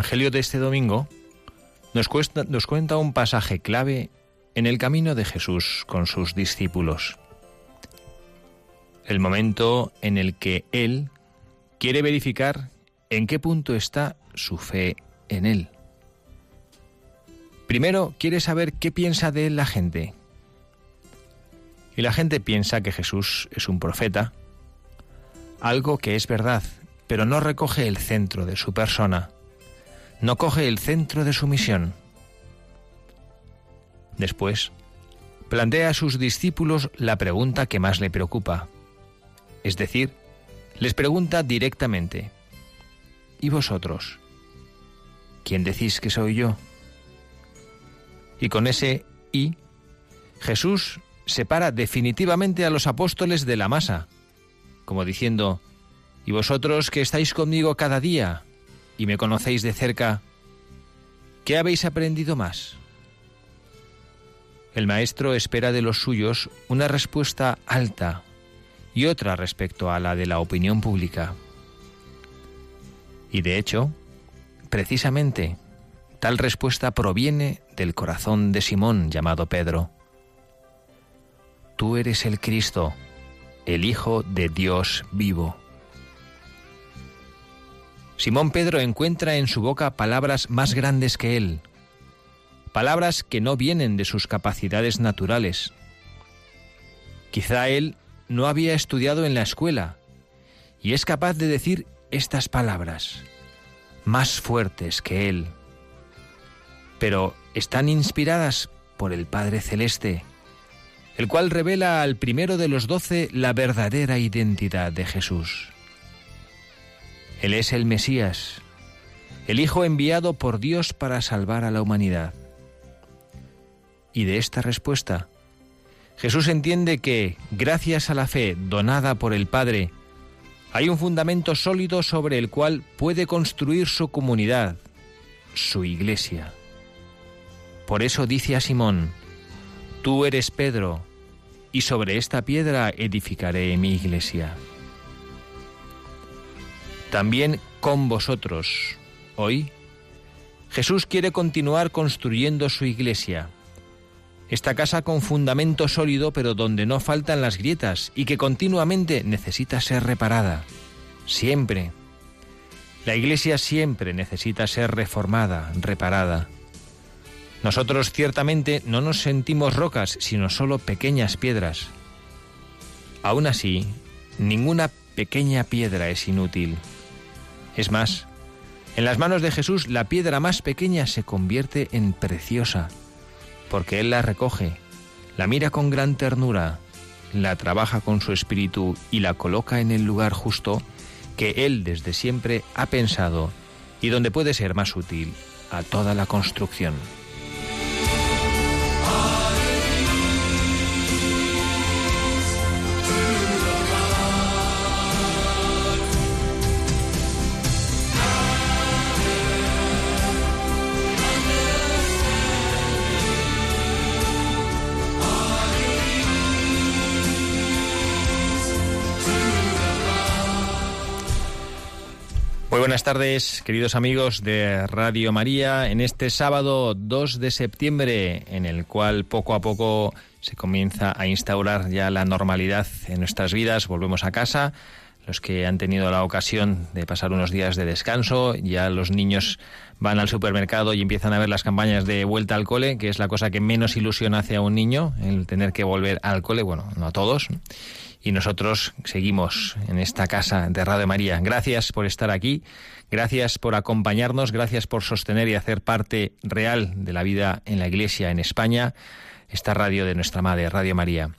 Evangelio de este domingo nos, nos, cuenta un pasaje clave en el camino de Jesús con sus discípulos. El momento en el que Él quiere verificar en qué punto está su fe en Él. Primero quiere saber qué piensa de Él la gente. Y la gente piensa que Jesús es un profeta, algo que es verdad, pero no recoge el centro de su persona no coge el centro de su misión. Después, plantea a sus discípulos la pregunta que más le preocupa. Es decir, les pregunta directamente, ¿y vosotros? ¿Quién decís que soy yo? Y con ese y, Jesús separa definitivamente a los apóstoles de la masa, como diciendo, ¿y vosotros que estáis conmigo cada día? Y me conocéis de cerca, ¿qué habéis aprendido más? El maestro espera de los suyos una respuesta alta y otra respecto a la de la opinión pública. Y de hecho, precisamente, tal respuesta proviene del corazón de Simón llamado Pedro. Tú eres el Cristo, el Hijo de Dios vivo. Simón Pedro encuentra en su boca palabras más grandes que él, palabras que no vienen de sus capacidades naturales. Quizá él no había estudiado en la escuela y es capaz de decir estas palabras, más fuertes que él, pero están inspiradas por el Padre Celeste, el cual revela al primero de los doce la verdadera identidad de Jesús. Él es el Mesías, el Hijo enviado por Dios para salvar a la humanidad. Y de esta respuesta, Jesús entiende que, gracias a la fe donada por el Padre, hay un fundamento sólido sobre el cual puede construir su comunidad, su iglesia. Por eso dice a Simón, Tú eres Pedro, y sobre esta piedra edificaré mi iglesia también con vosotros. Hoy, Jesús quiere continuar construyendo su iglesia. Esta casa con fundamento sólido pero donde no faltan las grietas y que continuamente necesita ser reparada. Siempre. La iglesia siempre necesita ser reformada, reparada. Nosotros ciertamente no nos sentimos rocas, sino solo pequeñas piedras. Aún así, ninguna pequeña piedra es inútil. Es más, en las manos de Jesús la piedra más pequeña se convierte en preciosa, porque Él la recoge, la mira con gran ternura, la trabaja con su espíritu y la coloca en el lugar justo que Él desde siempre ha pensado y donde puede ser más útil a toda la construcción. Buenas tardes, queridos amigos de Radio María, en este sábado 2 de septiembre, en el cual poco a poco se comienza a instaurar ya la normalidad en nuestras vidas, volvemos a casa. Los que han tenido la ocasión de pasar unos días de descanso, ya los niños van al supermercado y empiezan a ver las campañas de vuelta al cole, que es la cosa que menos ilusión hace a un niño, el tener que volver al cole, bueno, no a todos. Y nosotros seguimos en esta casa de Radio María. Gracias por estar aquí, gracias por acompañarnos, gracias por sostener y hacer parte real de la vida en la Iglesia en España, esta radio de nuestra madre, Radio María.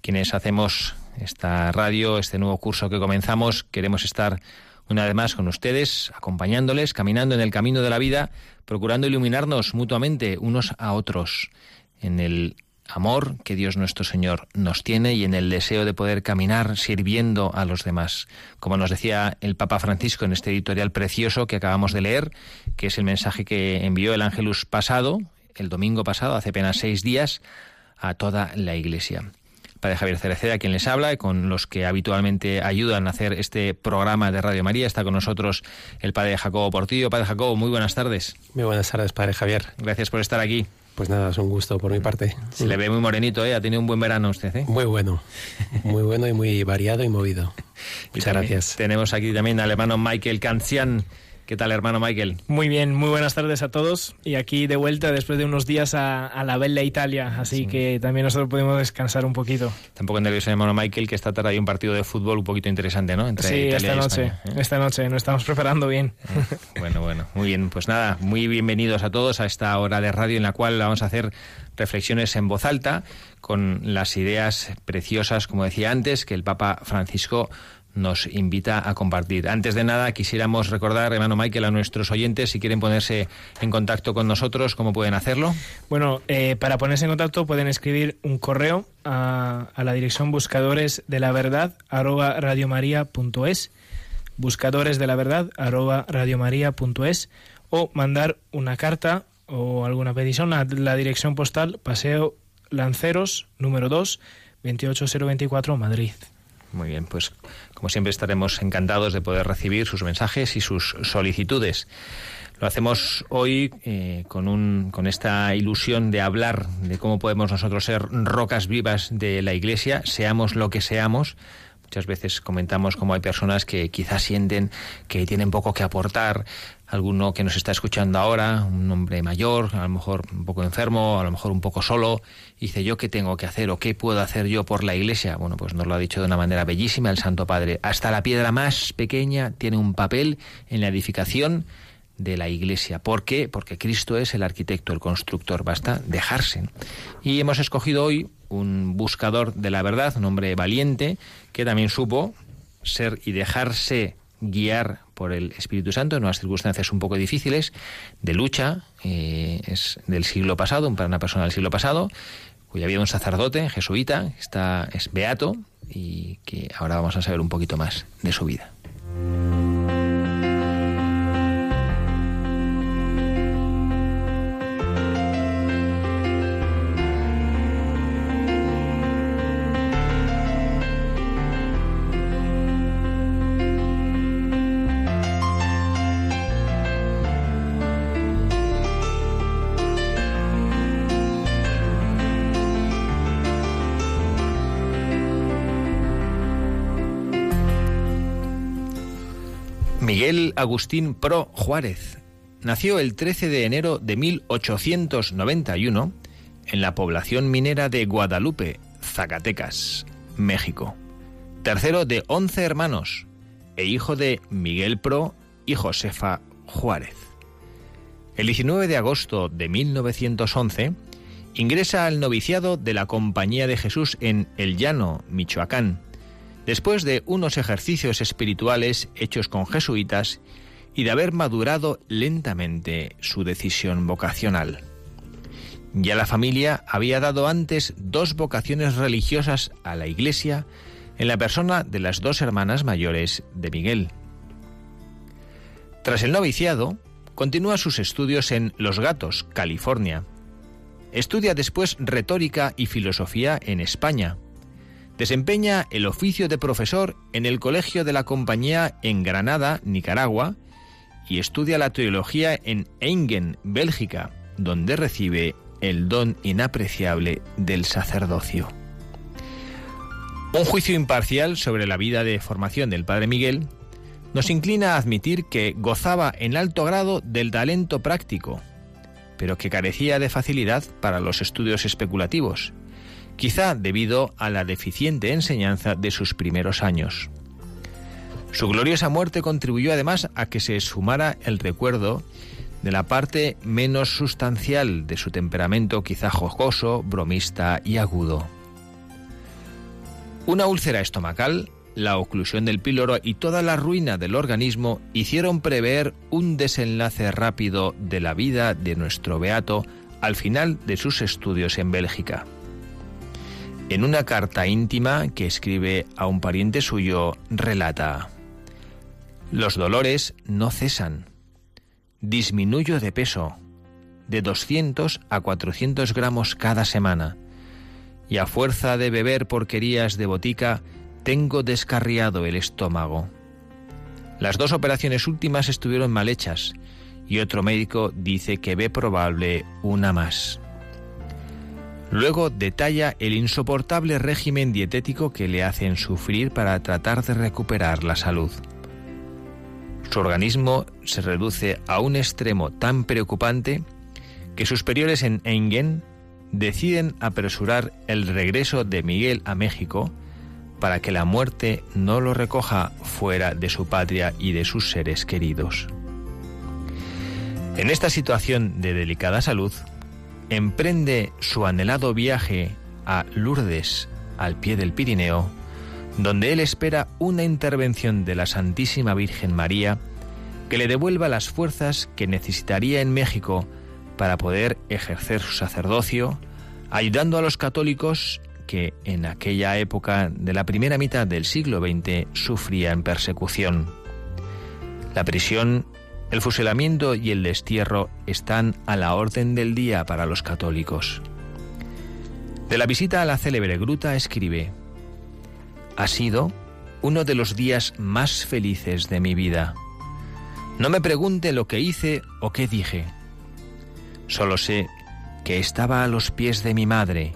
Quienes hacemos esta radio, este nuevo curso que comenzamos, queremos estar una vez más con ustedes, acompañándoles, caminando en el camino de la vida, procurando iluminarnos mutuamente unos a otros en el amor que Dios nuestro Señor nos tiene y en el deseo de poder caminar sirviendo a los demás. Como nos decía el Papa Francisco en este editorial precioso que acabamos de leer, que es el mensaje que envió el Ángelus pasado, el domingo pasado, hace apenas seis días, a toda la Iglesia. Padre Javier Cereceda, quien les habla, y con los que habitualmente ayudan a hacer este programa de Radio María. Está con nosotros el Padre Jacobo Portillo. Padre Jacobo, muy buenas tardes. Muy buenas tardes, Padre Javier. Gracias por estar aquí. Pues nada, es un gusto por mi parte. Se le ve muy morenito, ¿eh? Ha tenido un buen verano usted, ¿eh? Muy bueno. Muy bueno y muy variado y movido. Muchas gracias. Tenemos aquí también al hermano Michael Cancian ¿Qué tal, hermano Michael? Muy bien, muy buenas tardes a todos. Y aquí de vuelta después de unos días a, la Bella Italia, así que también nosotros podemos descansar un poquito. Tampoco nervioso, hermano Michael, que esta tarde hay un partido de fútbol un poquito interesante, ¿no? Entre sí, esta noche, ¿eh? esta noche, nos estamos preparando bien. Eh, bueno, bueno, muy bien. Pues nada, muy bienvenidos a todos a esta hora de radio en la cual vamos a hacer reflexiones en voz alta con las ideas preciosas, como decía antes, que el Papa Francisco nos invita a compartir. Antes de nada, quisiéramos recordar, hermano Michael, a nuestros oyentes, si quieren ponerse en contacto con nosotros, ¿cómo pueden hacerlo? Bueno, eh, para ponerse en contacto pueden escribir un correo a, la dirección buscadores de la verdad arroba radiomaria.es buscadores de la verdad arroba radiomaria.es o mandar una carta o alguna petición a la dirección postal Paseo Lanceros número 2 28024 Madrid. Muy bien, pues como siempre estaremos encantados de poder recibir sus mensajes y sus solicitudes. Lo hacemos hoy eh, con, un, con esta ilusión de hablar de cómo podemos nosotros ser rocas vivas de la Iglesia, seamos lo que seamos, Muchas veces comentamos cómo hay personas que quizás sienten que tienen poco que aportar, alguno que nos está escuchando ahora, un hombre mayor, a lo mejor un poco enfermo, a lo mejor un poco solo, dice yo qué tengo que hacer o qué puedo hacer yo por la iglesia. Bueno, pues nos lo ha dicho de una manera bellísima el Santo Padre. Hasta la piedra más pequeña tiene un papel en la edificación de la iglesia. ¿Por qué? Porque Cristo es el arquitecto, el constructor. Basta dejarse. Y hemos escogido hoy un buscador de la verdad, un hombre valiente, que también supo ser y dejarse guiar por el Espíritu Santo en unas circunstancias un poco difíciles, de lucha, eh, es del siglo pasado, para una persona del siglo pasado, cuya había un sacerdote jesuita, está, es beato, y que ahora vamos a saber un poquito más de su vida. Miguel Agustín Pro Juárez nació el 13 de enero de 1891 en la población minera de Guadalupe, Zacatecas, México. Tercero de 11 hermanos e hijo de Miguel Pro y Josefa Juárez. El 19 de agosto de 1911 ingresa al noviciado de la Compañía de Jesús en El Llano, Michoacán, después de unos ejercicios espirituales hechos con jesuitas y de haber madurado lentamente su decisión vocacional. Ya la familia había dado antes dos vocaciones religiosas a la Iglesia en la persona de las dos hermanas mayores de Miguel. Tras el noviciado, continúa sus estudios en Los Gatos, California. Estudia después retórica y filosofía en España Desempeña el oficio de profesor en el Colegio de la Compañía en Granada, Nicaragua, y estudia la teología en Engen, Bélgica, donde recibe el don inapreciable del sacerdocio. Un juicio imparcial sobre la vida de formación del Padre Miguel nos inclina a admitir que gozaba en alto grado del talento práctico, pero que carecía de facilidad para los estudios especulativos, quizá debido a la deficiente enseñanza de sus primeros años. Su gloriosa muerte contribuyó además a que se sumara el recuerdo de la parte menos sustancial de su temperamento quizá jocoso, bromista y agudo. Una úlcera estomacal, la oclusión del píloro y toda la ruina del organismo hicieron prever un desenlace rápido de la vida de nuestro beato al final de sus estudios en Bélgica. En una carta íntima que escribe a un pariente suyo, relata, Los dolores no cesan. Disminuyo de peso, de 200 a 400 gramos cada semana y a fuerza de beber porquerías de botica, tengo descarriado el estómago. Las dos operaciones últimas estuvieron mal hechas y otro médico dice que ve probable una más. Luego detalla el insoportable régimen dietético que le hacen sufrir para tratar de recuperar la salud. Su organismo se reduce a un extremo tan preocupante que sus superiores en Engen deciden apresurar el regreso de Miguel a México para que la muerte no lo recoja fuera de su patria y de sus seres queridos. En esta situación de delicada salud, emprende su anhelado viaje a Lourdes, al pie del Pirineo, donde él espera una intervención de la Santísima Virgen María que le devuelva las fuerzas que necesitaría en México para poder ejercer su sacerdocio, ayudando a los católicos que en aquella época de la primera mitad del siglo XX sufrían persecución. La prisión, el fusilamiento y el destierro están a la orden del día para los católicos. De la visita a la célebre gruta escribe, ha sido uno de los días más felices de mi vida. No me pregunte lo que hice o qué dije Solo sé que estaba a los pies de mi madre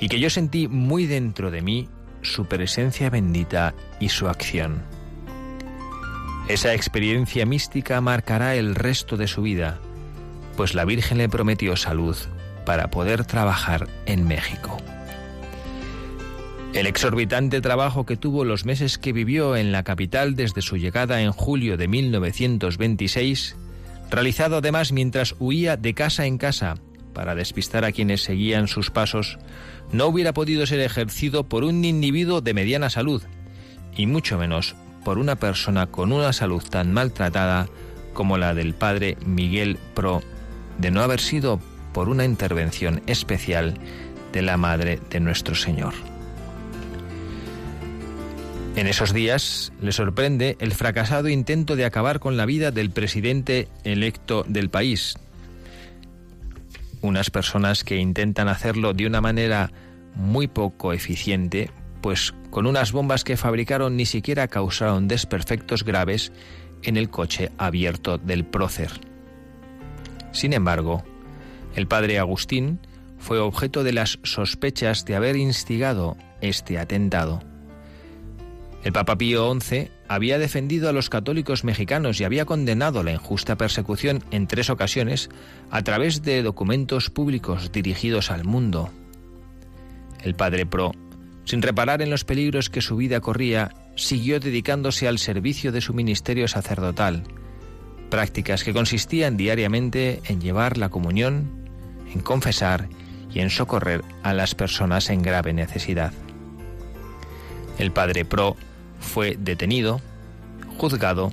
y que yo sentí muy dentro de mí su presencia bendita y su acción. Esa experiencia mística marcará el resto de su vida, pues la Virgen le prometió salud para poder trabajar en México. El exorbitante trabajo que tuvo los meses que vivió en la capital desde su llegada en julio de 1926 realizado además mientras huía de casa en casa para despistar a quienes seguían sus pasos, no hubiera podido ser ejercido por un individuo de mediana salud, y mucho menos por una persona con una salud tan maltratada como la del padre Miguel Pro, de no haber sido por una intervención especial de la Madre de nuestro Señor. En esos días le sorprende el fracasado intento de acabar con la vida del presidente electo del país. Unas personas que intentan hacerlo de una manera muy poco eficiente, pues con unas bombas que fabricaron ni siquiera causaron desperfectos graves en el coche abierto del prócer. Sin embargo, el padre Agustín fue objeto de las sospechas de haber instigado este atentado. El Papa Pío XI había defendido a los católicos mexicanos y había condenado la injusta persecución en tres ocasiones a través de documentos públicos dirigidos al mundo. El padre Pro, sin reparar en los peligros que su vida corría, siguió dedicándose al servicio de su ministerio sacerdotal, prácticas que consistían diariamente en llevar la comunión, en confesar y en socorrer a las personas en grave necesidad. El padre Pro fue detenido, juzgado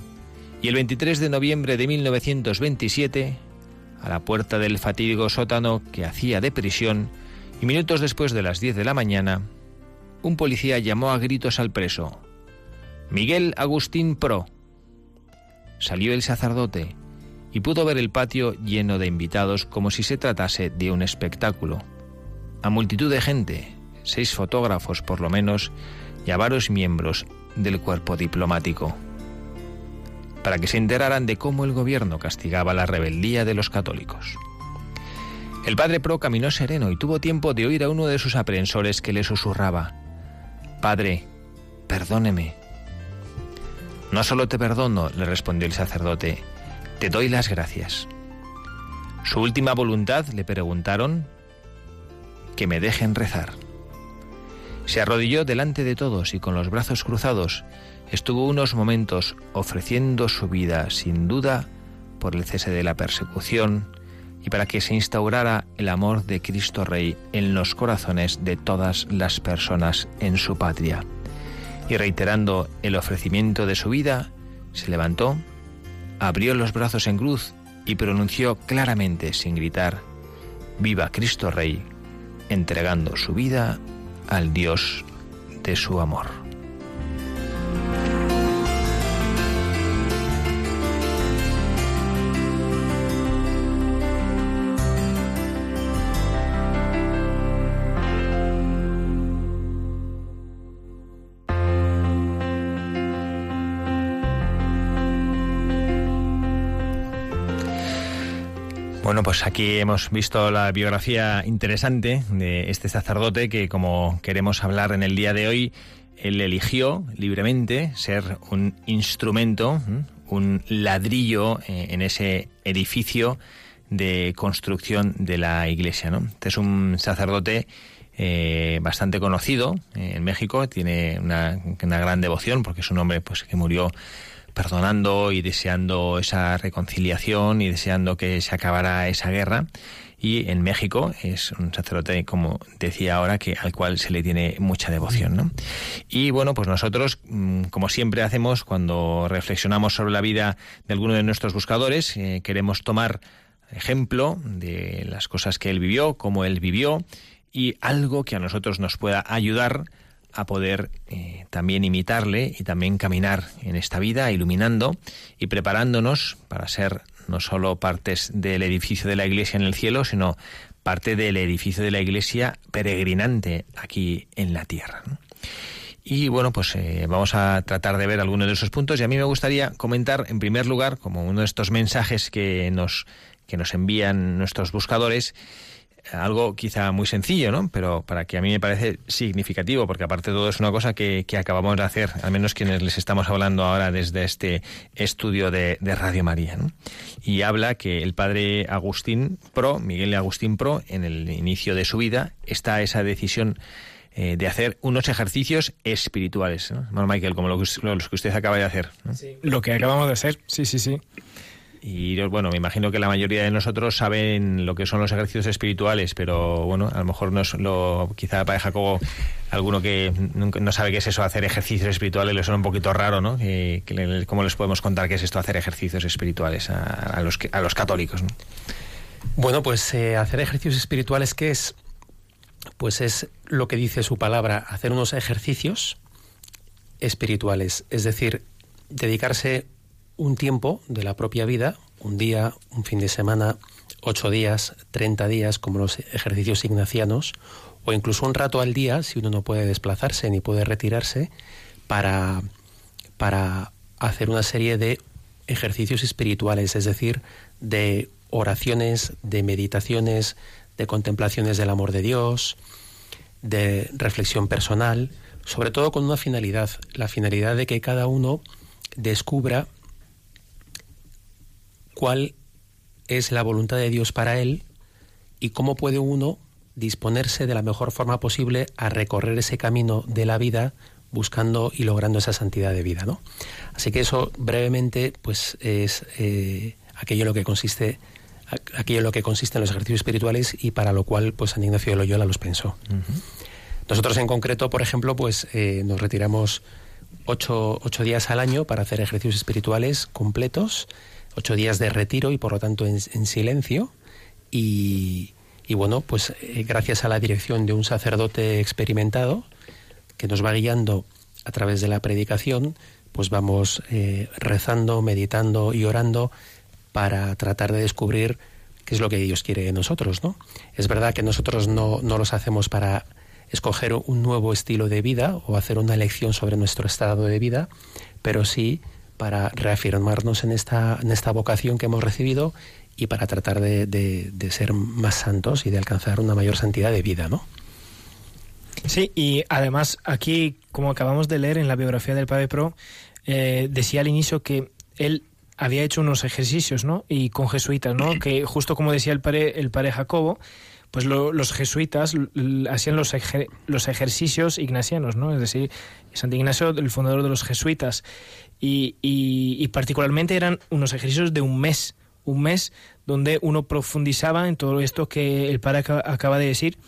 y el 23 de noviembre de 1927, a la puerta del fatídico sótano que hacía de prisión, y minutos después de las 10 de la mañana, un policía llamó a gritos al preso. Miguel Agustín Pro. Salió el sacerdote y pudo ver el patio lleno de invitados como si se tratase de un espectáculo. A multitud de gente, seis fotógrafos por lo menos, y a varios miembros del cuerpo diplomático, para que se enteraran de cómo el gobierno castigaba la rebeldía de los católicos. El padre Pro caminó sereno y tuvo tiempo de oír a uno de sus aprehensores que le susurraba, Padre, perdóneme. No solo te perdono, le respondió el sacerdote, te doy las gracias. Su última voluntad, le preguntaron, que me dejen rezar. Se arrodilló delante de todos y con los brazos cruzados estuvo unos momentos ofreciendo su vida sin duda por el cese de la persecución y para que se instaurara el amor de Cristo Rey en los corazones de todas las personas en su patria. Y reiterando el ofrecimiento de su vida, se levantó, abrió los brazos en cruz y pronunció claramente, sin gritar, Viva Cristo Rey, entregando su vida al Dios de su amor. Bueno, pues aquí hemos visto la biografía interesante de este sacerdote que, como queremos hablar en el día de hoy, él eligió libremente ser un instrumento, un ladrillo eh, en ese edificio de construcción de la iglesia. ¿no? Este es un sacerdote eh, bastante conocido en México, tiene una, una, gran devoción porque es un hombre pues, que murió perdonando y deseando esa reconciliación y deseando que se acabara esa guerra. Y en México es un sacerdote, como decía ahora, que al cual se le tiene mucha devoción. ¿no? Y bueno, pues nosotros, mm, como siempre hacemos cuando reflexionamos sobre la vida de alguno de nuestros buscadores, eh, queremos tomar ejemplo de las cosas que él vivió, cómo él vivió y algo que a nosotros nos pueda ayudar a poder eh, también imitarle y también caminar en esta vida, iluminando y preparándonos para ser no solo partes del edificio de la iglesia en el cielo, sino parte del edificio de la iglesia peregrinante aquí en la tierra. Y bueno, pues eh, vamos a tratar de ver algunos de esos puntos y a mí me gustaría comentar en primer lugar, como uno de estos mensajes que nos, que nos envían nuestros buscadores, algo quizá muy sencillo, ¿no? Pero para que a mí me parece significativo, porque aparte de todo es una cosa que, acabamos de hacer, al menos quienes les estamos hablando ahora desde este estudio de, Radio María, ¿no? Y habla que el padre Agustín Pro, Miguel Agustín Pro, en el inicio de su vida, está esa decisión eh, de hacer unos ejercicios espirituales, ¿no? Michael, como los que usted acaba de hacer. Lo que acabamos de hacer, sí, sí, sí. Y bueno, me imagino que la mayoría de nosotros saben lo que son los ejercicios espirituales, pero bueno, a lo mejor nos lo quizá para Jacobo alguno que no sabe qué es eso hacer ejercicios espirituales le suena un poquito raro, ¿no? ¿Cómo les podemos contar qué es esto hacer ejercicios espirituales a, los, católicos? Bueno, pues eh, hacer ejercicios espirituales, ¿qué es? Pues es lo que dice su palabra, hacer unos ejercicios espirituales, es decir, dedicarse un tiempo de la propia vida, un día, un fin de semana, ocho días, treinta días, como los ejercicios ignacianos, o incluso un rato al día, si uno no puede desplazarse ni puede retirarse, para, para hacer una serie de ejercicios espirituales, es decir, de oraciones, de meditaciones, de contemplaciones del amor de Dios, de reflexión personal, sobre todo con una finalidad, la finalidad de que cada uno descubra cuál es la voluntad de Dios para él y cómo puede uno disponerse de la mejor forma posible a recorrer ese camino de la vida buscando y logrando esa santidad de vida, ¿no? Así que eso brevemente, pues es eh, aquello en lo que consiste aquello en lo que consiste en los ejercicios espirituales y para lo cual pues San Ignacio de Loyola los pensó. Nosotros en concreto, por ejemplo, pues eh, nos retiramos ocho, ocho días al año para hacer ejercicios espirituales completos ocho días de retiro y por lo tanto en, silencio. Y, bueno, pues eh, gracias a la dirección de un sacerdote experimentado que nos va guiando a través de la predicación, pues vamos eh, rezando, meditando y orando para tratar de descubrir qué es lo que Dios quiere de nosotros, ¿no? Es verdad que nosotros no, no los hacemos para escoger un nuevo estilo de vida o hacer una elección sobre nuestro estado de vida, pero sí para reafirmarnos en esta, en esta vocación que hemos recibido y para tratar de, ser más santos y de alcanzar una mayor santidad de vida, ¿no? Sí, y además aquí, como acabamos de leer en la biografía del Padre Pro, eh, decía al inicio que él había hecho unos ejercicios, ¿no? Y con jesuitas, ¿no? Que justo como decía el padre, el padre Jacobo, pues los jesuitas hacían los, los ejercicios ignacianos, ¿no? Es decir, Santo Ignacio, el fundador de los jesuitas. Y, y, particularmente eran unos ejercicios de un mes, un mes donde uno profundizaba en todo esto que el padre acaba de decir.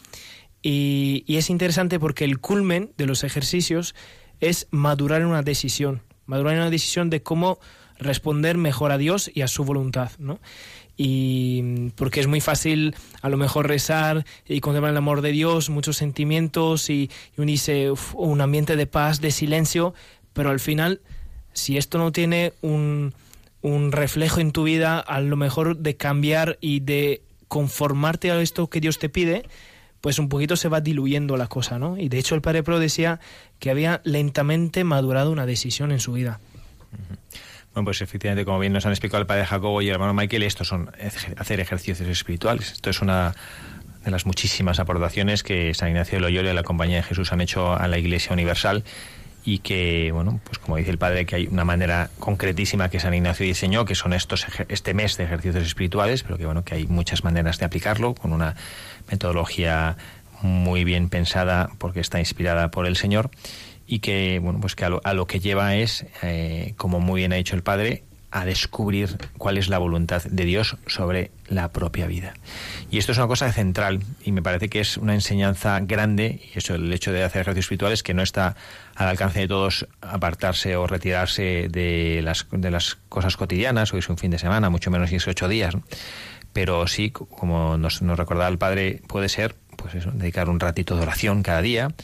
Y, y es interesante porque el culmen de los ejercicios es madurar en una decisión, madurar en una decisión de cómo responder mejor a Dios y a su voluntad, ¿no? y porque es muy fácil a lo mejor rezar y contemplar el amor de Dios, muchos sentimientos y, unirse un ambiente de paz, de silencio, pero al final, si esto no tiene un, un reflejo en tu vida, a lo mejor de cambiar y de conformarte a esto que Dios te pide, pues un poquito se va diluyendo la cosa, ¿no? Y de hecho el Padre Pro decía que había lentamente madurado una decisión en su vida. Bueno, pues efectivamente, como bien nos han explicado el padre Jacobo y el hermano Michael, estos son hacer ejercicios espirituales. Esto es una de las muchísimas aportaciones que San Ignacio de Loyola y la Compañía de Jesús han hecho a la Iglesia Universal y que, bueno, pues como dice el padre, que hay una manera concretísima que San Ignacio diseñó, que son estos este mes de ejercicios espirituales, pero que, bueno, que hay muchas maneras de aplicarlo con una metodología muy bien pensada porque está inspirada por el Señor y que bueno pues que a lo, que lleva es eh, como muy bien ha dicho el padre a descubrir cuál es la voluntad de Dios sobre la propia vida. Y esto es una cosa central y me parece que es una enseñanza grande, y eso el hecho de hacer ejercicios espirituales, que no está al alcance de todos apartarse o retirarse de las, de las cosas cotidianas, hoy es un fin de semana, mucho menos si es ocho días, pero sí, como nos, nos recordaba el Padre, puede ser pues eso, dedicar un ratito de oración cada día,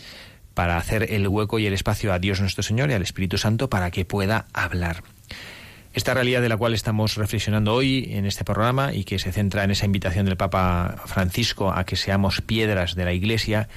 para hacer el hueco y el espacio a Dios nuestro Señor y al Espíritu Santo para que pueda hablar. Esta realidad de la cual estamos reflexionando hoy en este programa y que se centra en esa invitación del Papa Francisco a que seamos piedras de la Iglesia,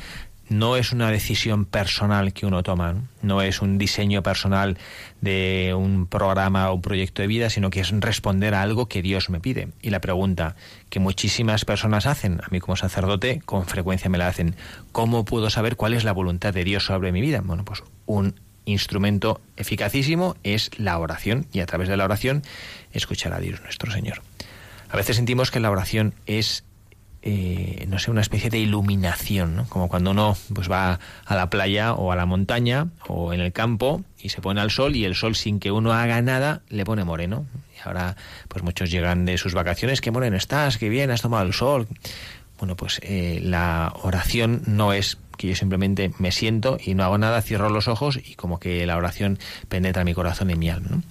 no es una decisión personal que uno toma, no, es un diseño personal de un programa o un proyecto de vida, sino que es responder a algo que Dios me pide. Y la pregunta que muchísimas personas hacen, a mí como sacerdote con frecuencia me la hacen, ¿cómo puedo saber cuál es la voluntad de Dios sobre mi vida? Bueno, pues un instrumento eficacísimo es la oración y a través de la oración escuchar a Dios nuestro Señor. A veces sentimos que la oración es eh, no sé, una especie de iluminación, ¿no? Como cuando uno pues va a la playa o a la montaña o en el campo y se pone al sol y el sol sin que uno haga nada le pone moreno. Y ahora pues muchos llegan de sus vacaciones, qué moreno estás, qué bien, has tomado el sol. Bueno, pues eh, la oración no es que yo simplemente me siento y no hago nada, cierro los ojos y como que la oración penetra mi corazón y mi alma.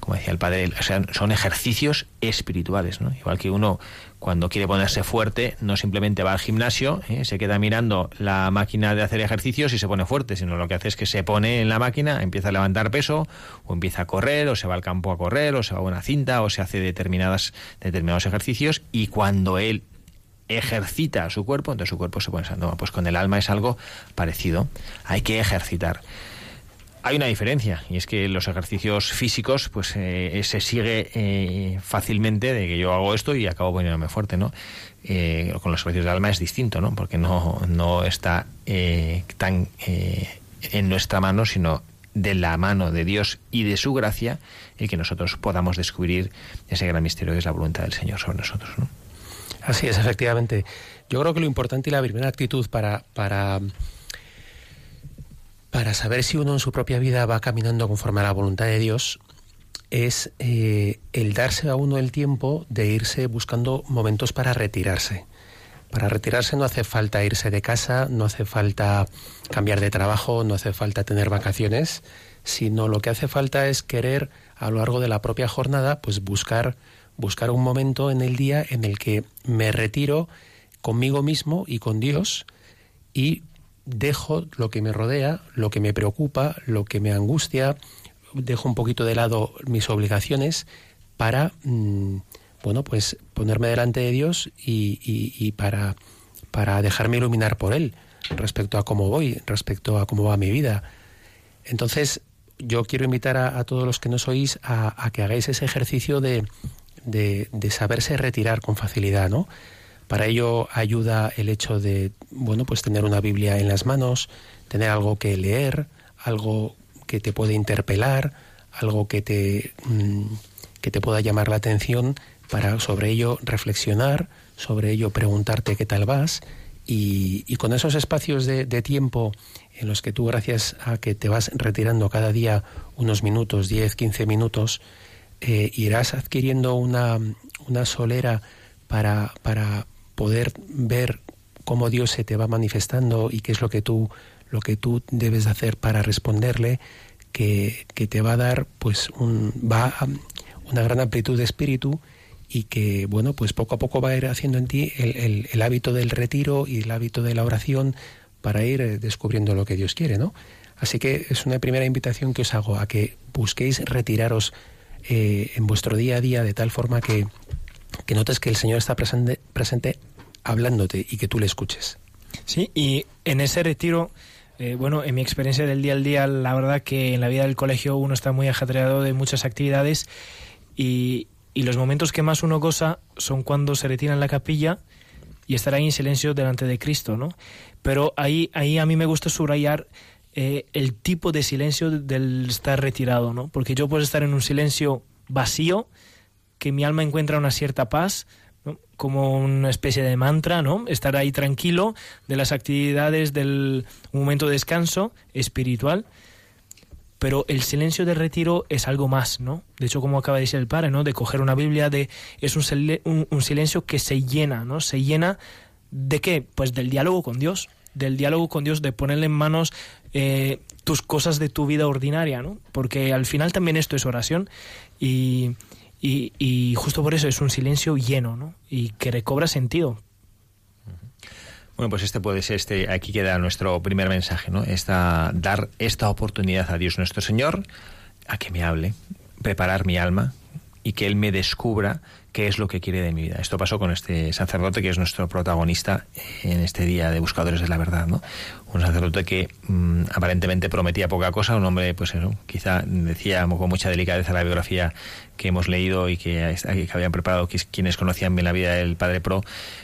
Como decía el padre, o sea, son ejercicios espirituales, ¿no? Igual que uno cuando quiere ponerse fuerte no simplemente va al gimnasio, ¿eh? se queda mirando la máquina de hacer ejercicios y se pone fuerte, sino lo que hace es que se pone en la máquina, empieza a levantar peso o empieza a correr o se va al campo a correr o se va a una cinta o se hace determinadas, determinados ejercicios y cuando él ejercita su cuerpo, entonces su cuerpo se pone sano. Pues con el alma es algo parecido. Hay que ejercitar. Hay una diferencia y es que los ejercicios físicos pues eh, se sigue eh, fácilmente de que yo hago esto y acabo poniéndome fuerte, ¿no? Eh, con los ejercicios del alma es distinto, ¿no? Porque no, no está tan en nuestra mano, sino de la mano de Dios y de su gracia y que nosotros podamos descubrir ese gran misterio que es la voluntad del Señor sobre nosotros, ¿no? Así es, efectivamente. Yo creo que lo importante y la primera actitud para, para, para saber si uno en su propia vida va caminando conforme a la voluntad de Dios es eh, el darse a uno el tiempo de irse buscando momentos para retirarse. Para retirarse no hace falta irse de casa, no hace falta cambiar de trabajo, no hace falta tener vacaciones, sino lo que hace falta es querer a lo largo de la propia jornada pues buscar buscar un momento en el día en el que me retiro conmigo mismo y con Dios y dejo lo que me rodea, lo que me preocupa, lo que me angustia, dejo un poquito de lado mis obligaciones para, mm, bueno, pues ponerme delante de Dios y, para, para dejarme iluminar por Él respecto a cómo voy, respecto a cómo va mi vida. Entonces, yo quiero invitar a, todos los que no sois a que hagáis ese ejercicio de, de, saberse retirar con facilidad, ¿no? Para ello ayuda el hecho de, bueno, pues tener una Biblia en las manos, tener algo que leer, algo que te puede interpelar, algo que te, mm, que te pueda llamar la atención para sobre ello reflexionar, sobre ello preguntarte qué tal vas y, con esos espacios de, de, tiempo en los que tú gracias a que te vas retirando cada día unos minutos, 10, 15 minutos, eh, irás adquiriendo una, una solera para, para poder ver cómo Dios se te va manifestando y qué es lo que tú, lo que tú debes hacer para responderle, que, que te va a dar pues un, va una gran amplitud de espíritu y que, bueno, pues poco a poco va a ir haciendo en ti el, el, el, hábito del retiro y el hábito de la oración para ir eh, descubriendo lo que Dios quiere, ¿no? Así que es una primera invitación que os hago a que busquéis retiraros eh, en vuestro día a día de tal forma que, que notes que el Señor está presente, presente hablándote y que tú le escuches. Sí, y en ese retiro, eh, bueno, en mi experiencia del día al día, la verdad que en la vida del colegio uno está muy ajetreado de muchas actividades y, y los momentos que más uno goza son cuando se retira en la capilla y estar ahí en silencio delante de Cristo, ¿no? Pero ahí, ahí a mí me gusta subrayar eh, el tipo de silencio del estar retirado, ¿no? Porque yo puedo estar en un silencio vacío, que mi alma encuentra una cierta paz, como una especie de mantra, ¿no? Estar ahí tranquilo de las actividades del momento de descanso espiritual. Pero el silencio del retiro es algo más, ¿no? De hecho, como acaba de decir el padre, ¿no? De coger una Biblia, de es un, un, un silencio que se llena, ¿no? Se llena de qué? Pues del diálogo con Dios, del diálogo con Dios, de ponerle en manos eh, tus cosas de tu vida ordinaria, ¿no? Porque al final también esto es oración y, y, y, justo por eso es un silencio lleno, ¿no? Y que recobra sentido. Bueno, pues este puede ser, este, aquí queda nuestro primer mensaje, ¿no? Esta, dar esta oportunidad a Dios nuestro Señor a que me hable, preparar mi alma y que Él me descubra qué es lo que quiere de mi vida. Esto pasó con este sacerdote que es nuestro protagonista en este día de Buscadores de la Verdad, ¿no? Un sacerdote que mmm, aparentemente prometía poca cosa, un hombre, pues eso, quizá decía con mucha delicadeza la biografía que hemos leído y que, que habían preparado quienes conocían bien la vida del padre Pro,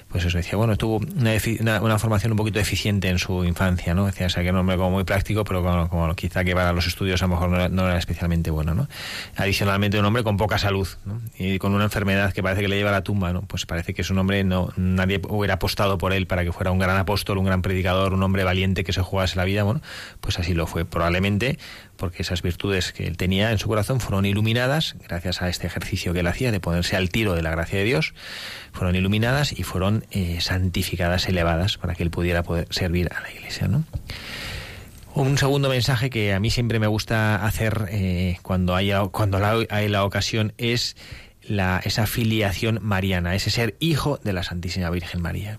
pues eso decía, bueno, tuvo una, una, una, formación un poquito deficiente en su infancia, ¿no? Decía, o sea, que era un hombre como muy práctico, pero como, como quizá que para los estudios a lo mejor no era, no era, especialmente bueno, ¿no? Adicionalmente, un hombre con poca salud, ¿no? Y con una enfermedad que parece que le lleva a la tumba, ¿no? Pues parece que es un hombre, no, nadie hubiera apostado por él para que fuera un gran apóstol, un gran predicador, un hombre valiente que se jugase la vida, bueno, pues así lo fue. Probablemente porque esas virtudes que él tenía en su corazón fueron iluminadas gracias a este ejercicio que él hacía de ponerse al tiro de la gracia de Dios, fueron iluminadas y fueron eh, santificadas, elevadas, para que él pudiera poder servir a la Iglesia. ¿no? Un segundo mensaje que a mí siempre me gusta hacer eh, cuando, haya, cuando hay la ocasión es la, esa filiación mariana, ese ser hijo de la Santísima Virgen María.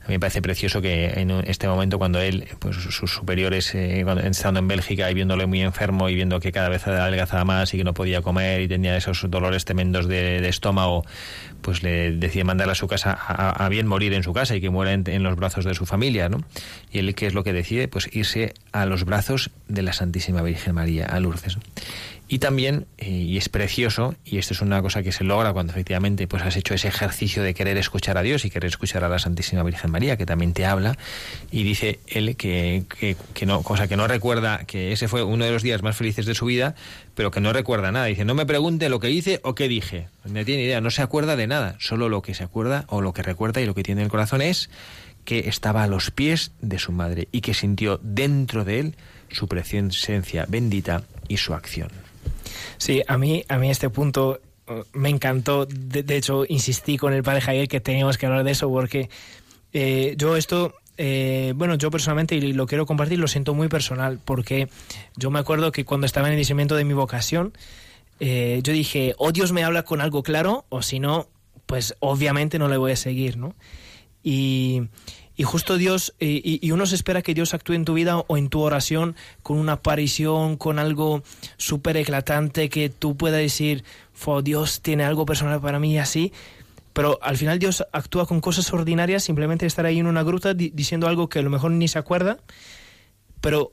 A mí me parece precioso que en este momento cuando él, pues sus superiores, eh, cuando, estando en Bélgica y viéndole muy enfermo y viendo que cada vez adelgazaba más y que no podía comer y tenía esos dolores tremendos de, estómago, pues le decide mandarle a su casa a, bien morir en su casa y que muera en, en, los brazos de su familia, ¿no? Y él, ¿qué es lo que decide? Pues irse a los brazos de la Santísima Virgen María, a Lourdes. Y también, eh, y es precioso, y esto es una cosa que se logra cuando efectivamente pues has hecho ese ejercicio de querer escuchar a Dios y querer escuchar a la Santísima Virgen María, que también te habla, y dice él que, que, que, no, cosa que no recuerda, que ese fue uno de los días más felices de su vida, pero que no recuerda nada. Dice, no me pregunte lo que hice o qué dije. No tiene idea, no se acuerda de nada. Solo lo que se acuerda o lo que recuerda y lo que tiene en el corazón es que estaba a los pies de su madre y que sintió dentro de él su presencia bendita y su acción. Sí, a mí, a mí este punto uh, me encantó. De, de, hecho, insistí con el padre Javier que teníamos que hablar de eso porque eh, yo esto, eh, bueno, yo personalmente, y lo quiero compartir, lo siento muy personal porque yo me acuerdo que cuando estaba en el discernimiento de mi vocación, eh, yo dije, o Dios me habla con algo claro, o si no, pues obviamente no le voy a seguir, ¿no? Y, y justo Dios, y, y, uno se espera que Dios actúe en tu vida o en tu oración con una aparición, con algo súper eclatante que tú puedas decir, Dios tiene algo personal para mí y así. Pero al final Dios actúa con cosas ordinarias, simplemente estar ahí en una gruta di diciendo algo que a lo mejor ni se acuerda, pero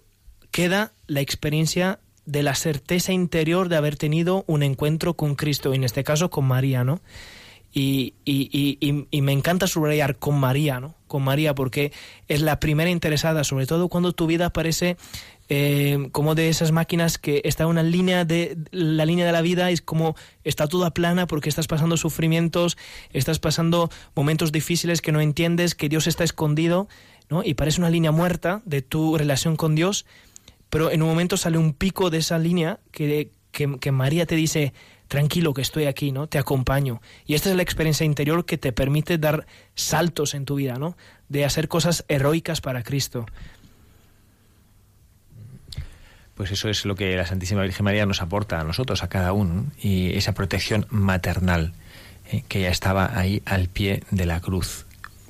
queda la experiencia de la certeza interior de haber tenido un encuentro con Cristo, y en este caso con María, ¿no? Y, y, me encanta subrayar con María, ¿no? Con María, porque es la primera interesada, sobre todo cuando tu vida parece eh, como de esas máquinas que está una línea de la línea de la vida es como está toda plana porque estás pasando sufrimientos, estás pasando momentos difíciles que no entiendes, que Dios está escondido, ¿no? Y parece una línea muerta de tu relación con Dios, pero en un momento sale un pico de esa línea que, que, que María te dice, tranquilo que estoy aquí, ¿no? Te acompaño. Y esta es la experiencia interior que te permite dar saltos en tu vida, ¿no? De hacer cosas heroicas para Cristo. Pues eso es lo que la Santísima Virgen María nos aporta a nosotros, a cada uno, y esa protección maternal ¿eh? que ya estaba ahí al pie de la cruz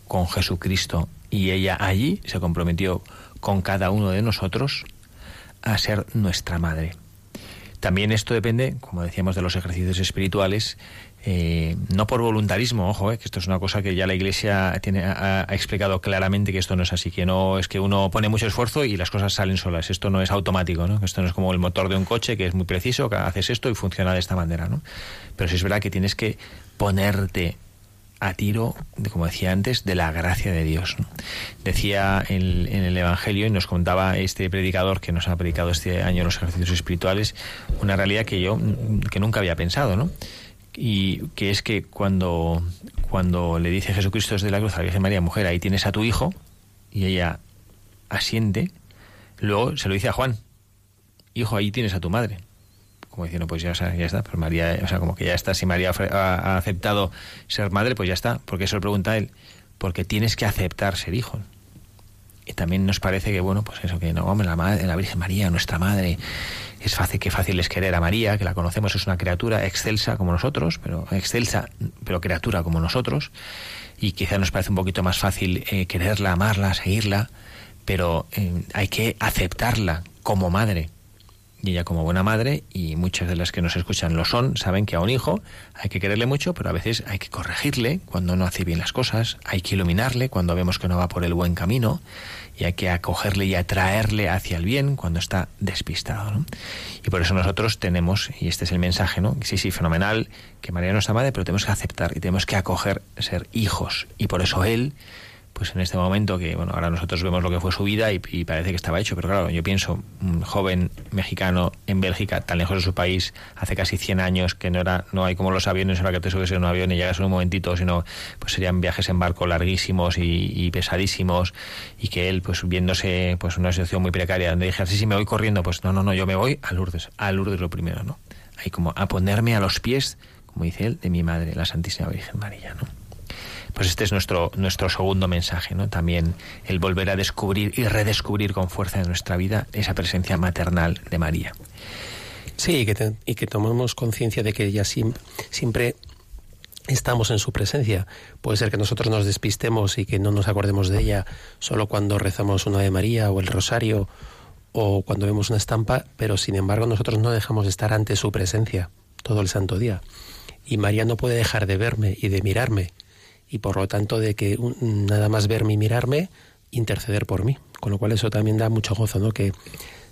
con Jesucristo y ella allí se comprometió con cada uno de nosotros a ser nuestra madre. También esto depende, como decíamos, de los ejercicios espirituales, eh, no por voluntarismo, ojo, eh, que esto es una cosa que ya la Iglesia tiene, ha, explicado claramente que esto no es así, que no es que uno pone mucho esfuerzo y las cosas salen solas. Esto no es automático, ¿no? Esto no es como el motor de un coche que es muy preciso, que haces esto y funciona de esta manera, ¿no? Pero sí es verdad que tienes que ponerte a tiro, como decía antes, de la gracia de Dios. Decía en, el Evangelio, y nos contaba este predicador que nos ha predicado este año los ejercicios espirituales, una realidad que yo que nunca había pensado, ¿no? Y que es que cuando, cuando le dice Jesucristo desde la cruz a la Virgen María, mujer, ahí tienes a tu hijo, y ella asiente, luego se lo dice a Juan, hijo, ahí tienes a tu madre como diciendo, pues ya, ya está, pues María, o sea, como que ya está, si María ha, aceptado ser madre, pues ya está, porque eso le pregunta a él, porque tienes que aceptar ser hijo. Y también nos parece que, bueno, pues eso, que no, hombre, la, madre, la Virgen María, nuestra madre, es fácil, que fácil es querer a María, que la conocemos, es una criatura excelsa como nosotros, pero excelsa, pero criatura como nosotros, y quizá nos parece un poquito más fácil eh, quererla, amarla, seguirla, pero eh, hay que aceptarla como madre y ella como buena madre, y muchas de las que nos escuchan lo son, saben que a un hijo hay que quererle mucho, pero a veces hay que corregirle cuando no hace bien las cosas, hay que iluminarle cuando vemos que no va por el buen camino, y hay que acogerle y atraerle hacia el bien cuando está despistado. Y por eso nosotros tenemos, y este es el mensaje, ¿no? Sí, sí, fenomenal, que María no está madre, pero tenemos que aceptar y tenemos que acoger ser hijos. Y por eso Él pues en este momento que, bueno, ahora nosotros vemos lo que fue su vida y, parece que estaba hecho, pero claro, yo pienso, un joven mexicano en Bélgica, tan lejos de su país, hace casi 100 años, que no era no hay como los aviones, ahora que te subes en un avión y llegas en un momentito, sino pues serían viajes en barco larguísimos y, pesadísimos, y que él, pues viéndose pues una situación muy precaria, donde dije, sí, sí, me voy corriendo, pues no, no, no, yo me voy a Lourdes, a Lourdes lo primero, ¿no? Hay como a ponerme a los pies, como dice él, de mi madre, la Santísima Virgen María, ¿no? Pues este es nuestro, nuestro segundo mensaje, ¿no? También el volver a descubrir y redescubrir con fuerza en nuestra vida esa presencia maternal de María. Sí, y que, y que tomemos conciencia de que ella siempre, estamos en su presencia. Puede ser que nosotros nos despistemos y que no nos acordemos de ella solo cuando rezamos una de María o el rosario o cuando vemos una estampa, pero sin embargo nosotros no dejamos de estar ante su presencia todo el santo día. Y María no puede dejar de verme y de mirarme y por lo tanto de que nada más verme y mirarme, interceder por mí. Con lo cual eso también da mucho gozo, ¿no? Que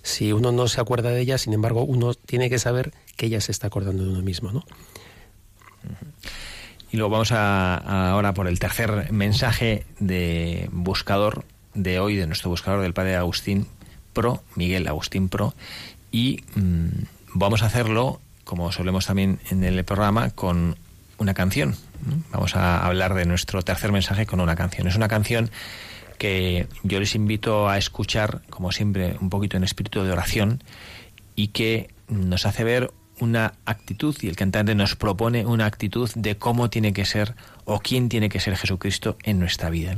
si uno no se acuerda de ella, sin embargo, uno tiene que saber que ella se está acordando de uno mismo, ¿no? Y luego vamos a, ahora por el tercer mensaje de buscador de hoy, de nuestro buscador del padre Agustín Pro, Miguel Agustín Pro, y mm, vamos a hacerlo, como solemos también en el programa, con una canción. Vamos a hablar de nuestro tercer mensaje con una canción. Es una canción que yo les invito a escuchar, como siempre, un poquito en espíritu de oración y que nos hace ver una actitud y el cantante nos propone una actitud de cómo tiene que ser o quién tiene que ser Jesucristo en nuestra vida.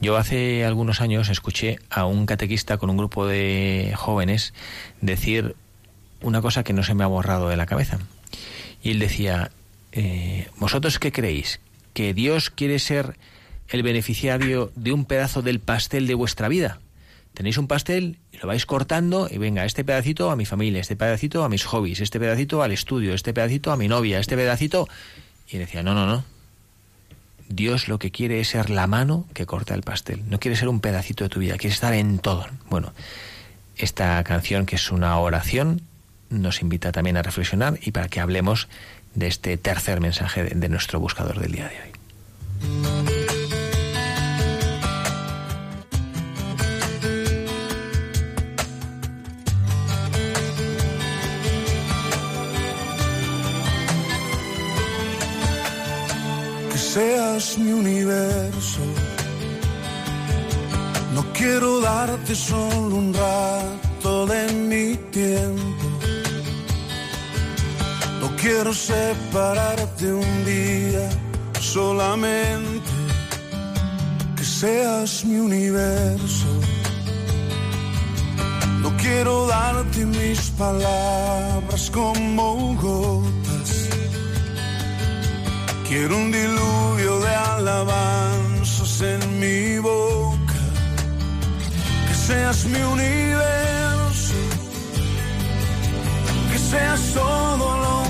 Yo hace algunos años escuché a un catequista con un grupo de jóvenes decir una cosa que no se me ha borrado de la cabeza. Y él decía, eh, ¿vosotros qué creéis? ¿Que Dios quiere ser el beneficiario de un pedazo del pastel de vuestra vida? Tenéis un pastel y lo vais cortando y venga, este pedacito a mi familia, este pedacito a mis hobbies, este pedacito al estudio, este pedacito a mi novia, este pedacito... Y decía, no, no, no. Dios lo que quiere es ser la mano que corta el pastel. No quiere ser un pedacito de tu vida, quiere estar en todo. Bueno, esta canción que es una oración nos invita también a reflexionar y para que hablemos de este tercer mensaje de, nuestro buscador del día de hoy. Que seas mi universo. No quiero darte solo un rato de mi tiempo. Quiero separarte un día solamente. Que seas mi universo. No quiero darte mis palabras como gotas. Quiero un diluvio de alabanzas en mi boca. Que seas mi universo. Que seas todo lo que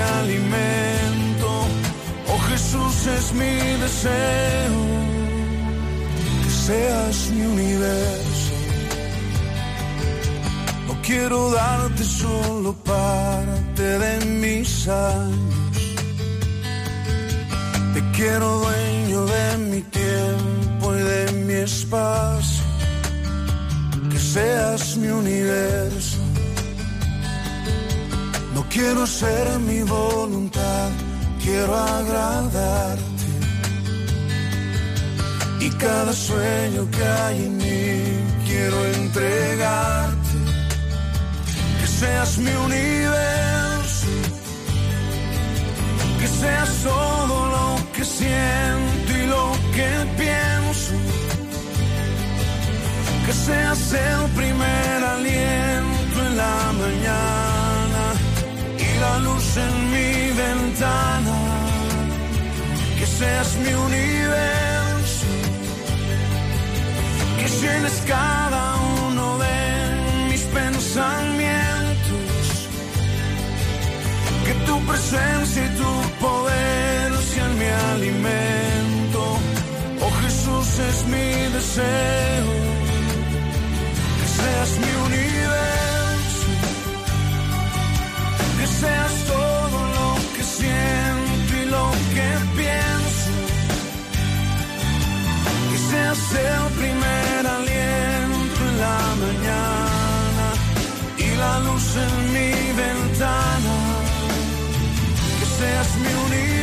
alimento. Oh Jesús es mi deseo. Que seas mi universo. No quiero darte solo parte de mis años. Te quiero dueño de mi tiempo y de mi espacio. Que seas mi universo. Quiero ser mi voluntad, quiero agradarte. Y cada sueño que hay en mí quiero entregarte. Que seas mi universo. Que seas todo lo que siento y lo que pienso. Que seas el primer aliento en la mañana la luz en mi ventana. Que seas mi universo. Que llenes cada uno de mis pensamientos. Que tu presencia y tu poder sean mi alimento. Oh Jesús es mi deseo. Que seas mi universo. Seas todo lo que siento y lo que pienso. Que seas el primer aliento en la mañana y la luz en mi ventana. Que seas mi universo.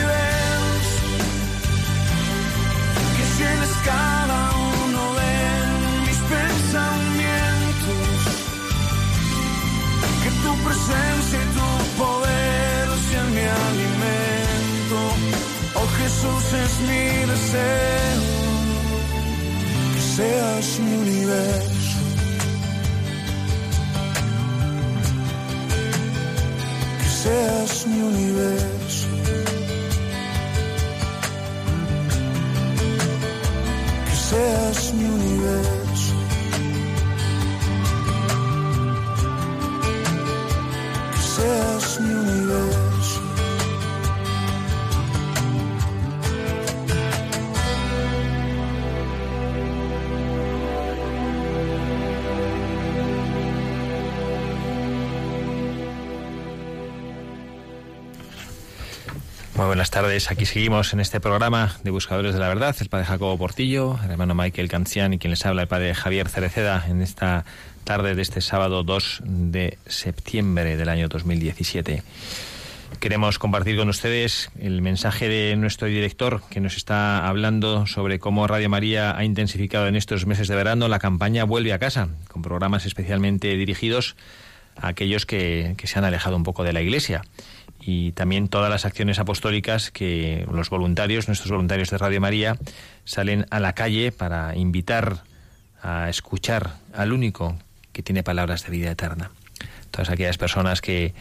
Tardes. Aquí seguimos en este programa de Buscadores de la Verdad. El padre Jacobo Portillo, el hermano Michael Cancian y quien les habla el padre Javier Cereceda en esta tarde de este sábado 2 de septiembre del año 2017. Queremos compartir con ustedes el mensaje de nuestro director que nos está hablando sobre cómo Radio María ha intensificado en estos meses de verano la campaña Vuelve a casa, con programas especialmente dirigidos a aquellos que, se han alejado un poco de la Iglesia y también todas las acciones apostólicas que los voluntarios, nuestros voluntarios de Radio María, salen a la calle para invitar a escuchar al único que tiene palabras de vida eterna. Todas aquellas personas que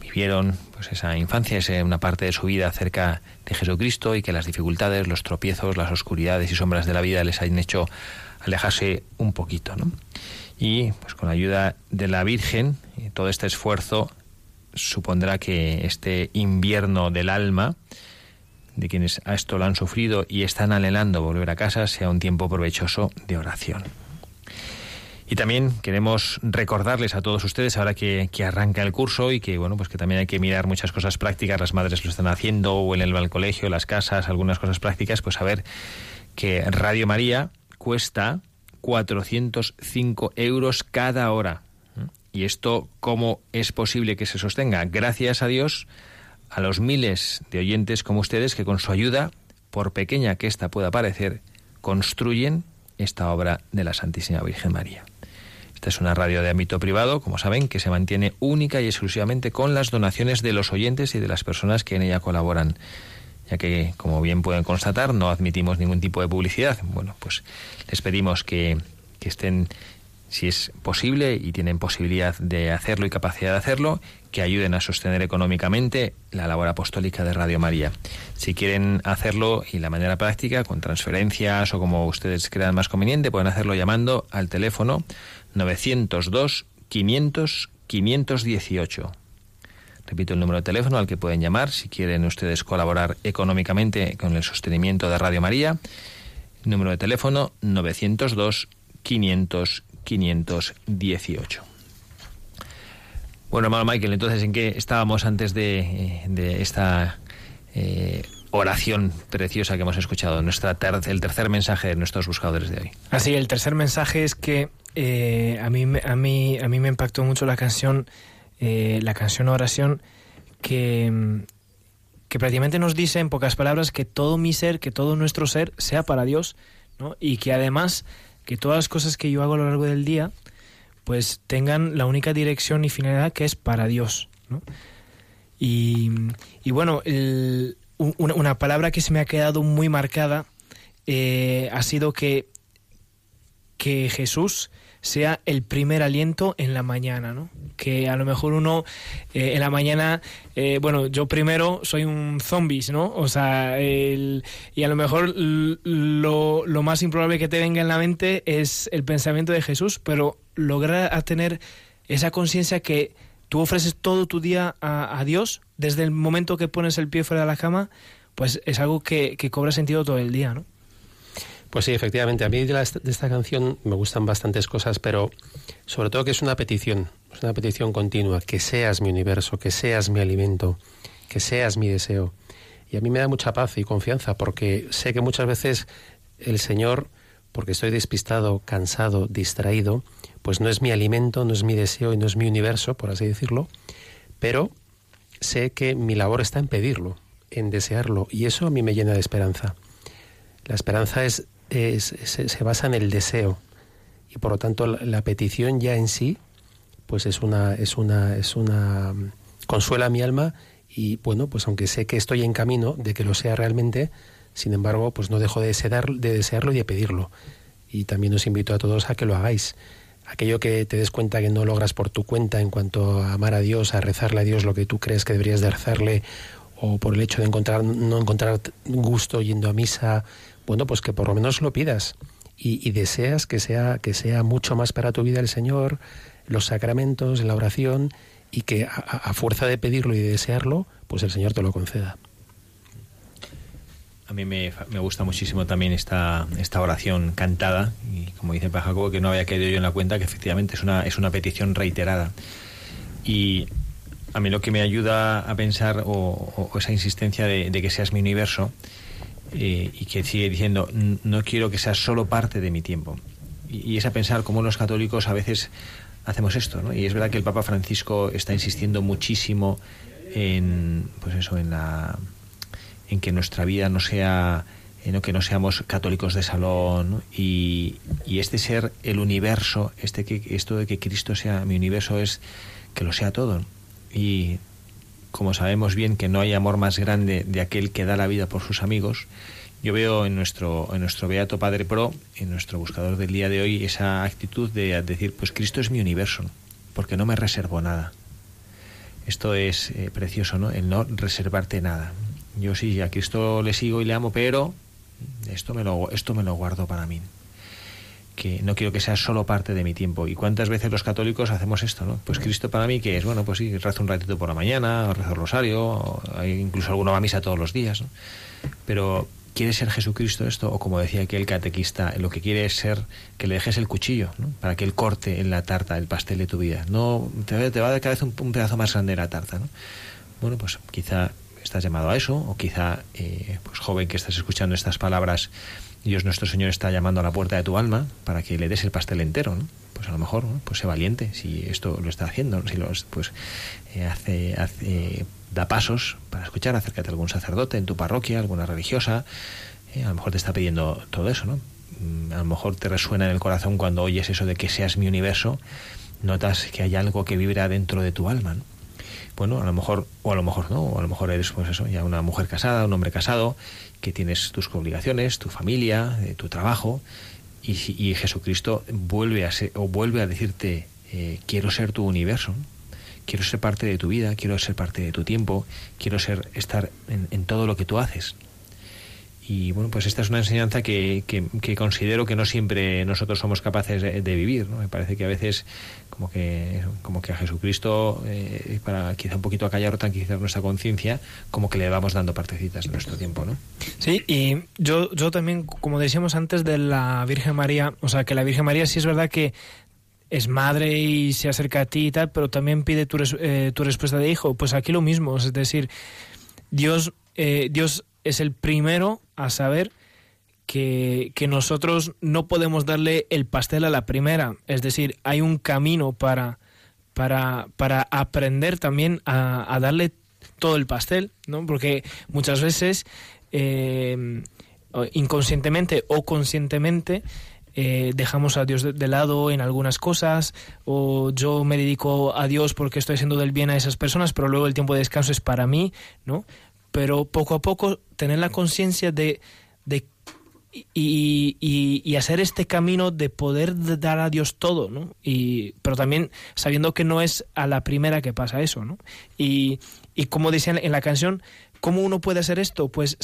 vivieron pues esa infancia, esa una parte de su vida cerca de Jesucristo y que las dificultades, los tropiezos, las oscuridades y sombras de la vida les hayan hecho alejarse un poquito, ¿no? Y pues con la ayuda de la Virgen, todo este esfuerzo supondrá que este invierno del alma de quienes a esto lo han sufrido y están anhelando volver a casa sea un tiempo provechoso de oración. Y también queremos recordarles a todos ustedes, ahora que, arranca el curso y que bueno, pues que también hay que mirar muchas cosas prácticas, las madres lo están haciendo, o en el, el colegio, las casas, algunas cosas prácticas, pues a ver que Radio María cuesta 405 euros cada hora. ¿Y esto cómo es posible que se sostenga? Gracias a Dios, a los miles de oyentes como ustedes que con su ayuda, por pequeña que ésta pueda parecer, construyen esta obra de la Santísima Virgen María. Esta es una radio de ámbito privado, como saben, que se mantiene única y exclusivamente con las donaciones de los oyentes y de las personas que en ella colaboran ya que, como bien pueden constatar, no admitimos ningún tipo de publicidad. Bueno, pues les pedimos que, que estén, si es posible y tienen posibilidad de hacerlo y capacidad de hacerlo, que ayuden a sostener económicamente la labor apostólica de Radio María. Si quieren hacerlo y la manera práctica, con transferencias o como ustedes crean más conveniente, pueden hacerlo llamando al teléfono 902 500 518 Repito el número de teléfono al que pueden llamar si quieren ustedes colaborar económicamente con el sostenimiento de Radio María. Número de teléfono 902 500 518. Bueno, hermano Michael, entonces, ¿en qué estábamos antes de, eh, esta eh, oración preciosa que hemos escuchado? Nuestra el tercer mensaje de nuestros buscadores de hoy. Así, el tercer mensaje es que eh, a, mí, a, mí, a mí me impactó mucho la canción eh, la canción Oración, que, que prácticamente nos dice en pocas palabras que todo mi ser, que todo nuestro ser sea para Dios, ¿no? y que además que todas las cosas que yo hago a lo largo del día, pues tengan la única dirección y finalidad que es para Dios. ¿no? Y, y, bueno, una, palabra que se me ha quedado muy marcada eh, ha sido que, que Jesús sea el primer aliento en la mañana, ¿no? Que a lo mejor uno eh, en la mañana, eh, bueno, yo primero soy un zombies, ¿no? O sea, y a lo mejor lo, lo, más improbable que te venga en la mente es el pensamiento de Jesús, pero lograr tener esa conciencia que tú ofreces todo tu día a, a, Dios desde el momento que pones el pie fuera de la cama, pues es algo que, que cobra sentido todo el día, ¿no? Pues sí, efectivamente. A mí de, esta canción me gustan bastantes cosas, pero sobre todo que es una petición, es una petición continua, que seas mi universo, que seas mi alimento, que seas mi deseo. Y a mí me da mucha paz y confianza porque sé que muchas veces el Señor, porque estoy despistado, cansado, distraído, pues no es mi alimento, no es mi deseo y no es mi universo, por así decirlo, pero sé que mi labor está en pedirlo, en desearlo, y eso a mí me llena de esperanza. La esperanza es se, basa en el deseo. Y por lo tanto la, petición ya en sí pues es una es una es una consuela mi alma y bueno pues aunque sé que estoy en camino de que lo sea realmente sin embargo pues no dejo de, de desearlo y de pedirlo. Y también os invito a todos a que lo hagáis. Aquello que te des cuenta que no logras por tu cuenta en cuanto a amar a Dios, a rezarle a Dios lo que tú crees que deberías de rezarle, o por el hecho de encontrar, no encontrar gusto yendo a misa, bueno, pues que por lo menos lo pidas y, deseas que sea, que sea mucho más para tu vida el Señor, los sacramentos, la oración y que a, fuerza de pedirlo y de desearlo, pues el Señor te lo conceda. A mí me, gusta muchísimo también esta, esta oración cantada y como dice Pajaco que no había caído yo en la cuenta que efectivamente es una, es una petición reiterada. Y a mí lo que me ayuda a pensar o, esa insistencia de, que seas mi universo eh, y que sigue diciendo, no quiero que sea solo parte de mi tiempo. Y, es a pensar cómo los católicos a veces hacemos esto, ¿no? Y es verdad que el Papa Francisco está insistiendo muchísimo en, pues eso, en la, en que nuestra vida no sea, en que no seamos católicos de salón y, y, este ser el universo, este que, esto de que Cristo sea mi universo es que lo sea todo. Y como sabemos bien que no hay amor más grande de aquel que da la vida por sus amigos, yo veo en nuestro, en nuestro Beato Padre Pro, en nuestro buscador del día de hoy, esa actitud de decir, pues Cristo es mi universo, porque no me reservo nada. Esto es eh, precioso, ¿no? El no reservarte nada. Yo sí, a Cristo le sigo y le amo, pero esto me lo, esto me lo guardo para mí que no quiero que sea solo parte de mi tiempo. ¿Y cuántas veces los católicos hacemos esto, no? Pues Cristo para mí, que es, bueno, pues sí, rezo un ratito por la mañana, o rezo el rosario, hay incluso alguna va a misa todos los días, ¿no? Pero ¿quiere ser Jesucristo esto? O como decía aquel catequista, lo que quiere es ser que le dejes el cuchillo, ¿no? Para que él corte en la tarta el pastel de tu vida. No, te, va a dar cada vez un, un, pedazo más grande de la tarta, ¿no? Bueno, pues quizá estás llamado a eso, o quizá, eh, pues joven que estás escuchando estas palabras, Dios nuestro Señor está llamando a la puerta de tu alma para que le des el pastel entero, ¿no? Pues a lo mejor, pues sé valiente si esto lo está haciendo, si lo, pues eh, hace, hace, da pasos para escuchar, acércate a algún sacerdote en tu parroquia, alguna religiosa, eh, a lo mejor te está pidiendo todo eso, ¿no? Mm, a lo mejor te resuena en el corazón cuando oyes eso de que seas mi universo, notas que hay algo que vibra dentro de tu alma, ¿no? Bueno, a lo mejor, o a lo mejor no, o a lo mejor eres pues eso, ya una mujer casada, un hombre casado, que tienes tus obligaciones, tu familia, eh, tu trabajo, y, y, Jesucristo vuelve a ser, o vuelve a decirte, eh, quiero ser tu universo, quiero ser parte de tu vida, quiero ser parte de tu tiempo, quiero ser estar en, en todo lo que tú haces. Y bueno, pues esta es una enseñanza que, que, considero que no siempre nosotros somos capaces de, de, vivir. ¿no? Me parece que a veces como que, como que a Jesucristo, eh, para quizá un poquito acallar o tranquilizar nuestra conciencia, como que le vamos dando partecitas de nuestro tiempo. ¿no? Sí, y yo, yo también, como decíamos antes de la Virgen María, o sea, que la Virgen María sí es verdad que es madre y se acerca a ti y tal, pero también pide tu, eh, tu respuesta de hijo. Pues aquí lo mismo, es decir, Dios, eh, Dios es el primero a saber que, que, nosotros no podemos darle el pastel a la primera. Es decir, hay un camino para, para, para aprender también a, a, darle todo el pastel, ¿no? Porque muchas veces, eh, inconscientemente o conscientemente, eh, dejamos a Dios de, lado en algunas cosas, o yo me dedico a Dios porque estoy haciendo del bien a esas personas, pero luego el tiempo de descanso es para mí, ¿no? pero poco a poco tener la conciencia de, de y, y, hacer este camino de poder dar a Dios todo, ¿no? Y, pero también sabiendo que no es a la primera que pasa eso, ¿no? Y, y como decían en la canción, ¿cómo uno puede hacer esto? Pues